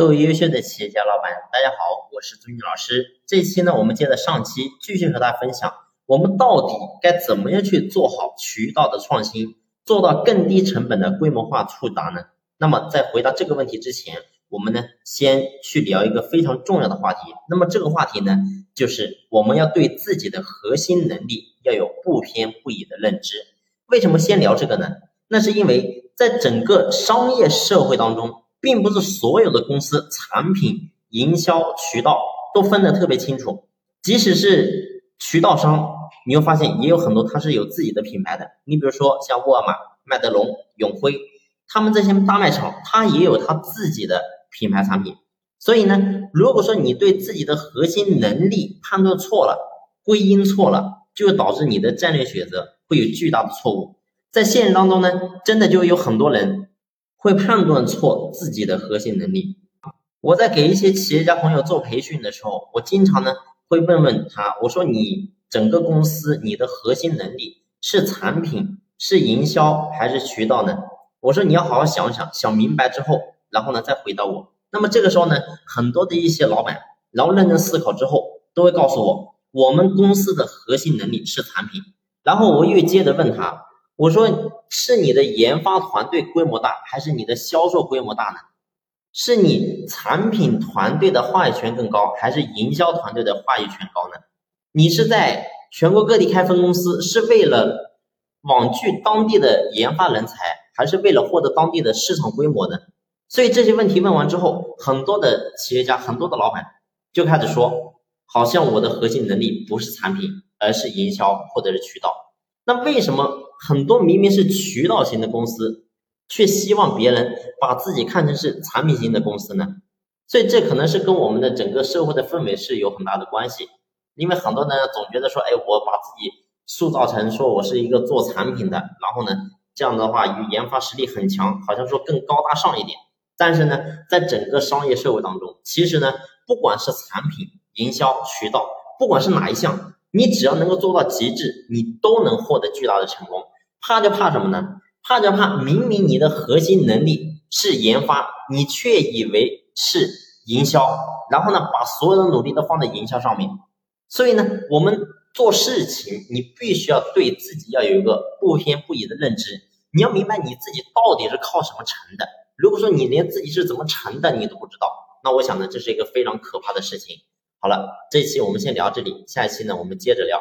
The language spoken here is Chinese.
各位优秀的企业家老板，大家好，我是朱军老师。这期呢，我们接着上期继续和大家分享，我们到底该怎么样去做好渠道的创新，做到更低成本的规模化触达呢？那么在回答这个问题之前，我们呢先去聊一个非常重要的话题。那么这个话题呢，就是我们要对自己的核心能力要有不偏不倚的认知。为什么先聊这个呢？那是因为在整个商业社会当中。并不是所有的公司产品营销渠道都分得特别清楚，即使是渠道商，你会发现也有很多它是有自己的品牌的。你比如说像沃尔玛、麦德龙、永辉，他们这些大卖场，它也有它自己的品牌产品。所以呢，如果说你对自己的核心能力判断错了，归因错了，就会导致你的战略选择会有巨大的错误。在现实当中呢，真的就有很多人。会判断错自己的核心能力。我在给一些企业家朋友做培训的时候，我经常呢会问问他，我说你整个公司你的核心能力是产品、是营销还是渠道呢？我说你要好好想想，想明白之后，然后呢再回答我。那么这个时候呢，很多的一些老板，然后认真思考之后，都会告诉我，我们公司的核心能力是产品。然后我又接着问他。我说是你的研发团队规模大，还是你的销售规模大呢？是你产品团队的话语权更高，还是营销团队的话语权高呢？你是在全国各地开分公司，是为了网聚当地的研发人才，还是为了获得当地的市场规模呢？所以这些问题问完之后，很多的企业家，很多的老板就开始说，好像我的核心能力不是产品，而是营销或者是渠道。那为什么？很多明明是渠道型的公司，却希望别人把自己看成是产品型的公司呢？所以这可能是跟我们的整个社会的氛围是有很大的关系。因为很多人总觉得说，哎，我把自己塑造成说我是一个做产品的，然后呢，这样的话与研发实力很强，好像说更高大上一点。但是呢，在整个商业社会当中，其实呢，不管是产品、营销、渠道，不管是哪一项，你只要能够做到极致，你都能获得巨大的成功。怕就怕什么呢？怕就怕明明你的核心能力是研发，你却以为是营销，然后呢，把所有的努力都放在营销上面。所以呢，我们做事情，你必须要对自己要有一个不偏不倚的认知。你要明白你自己到底是靠什么成的。如果说你连自己是怎么成的你都不知道，那我想呢，这是一个非常可怕的事情。好了，这期我们先聊这里，下一期呢，我们接着聊。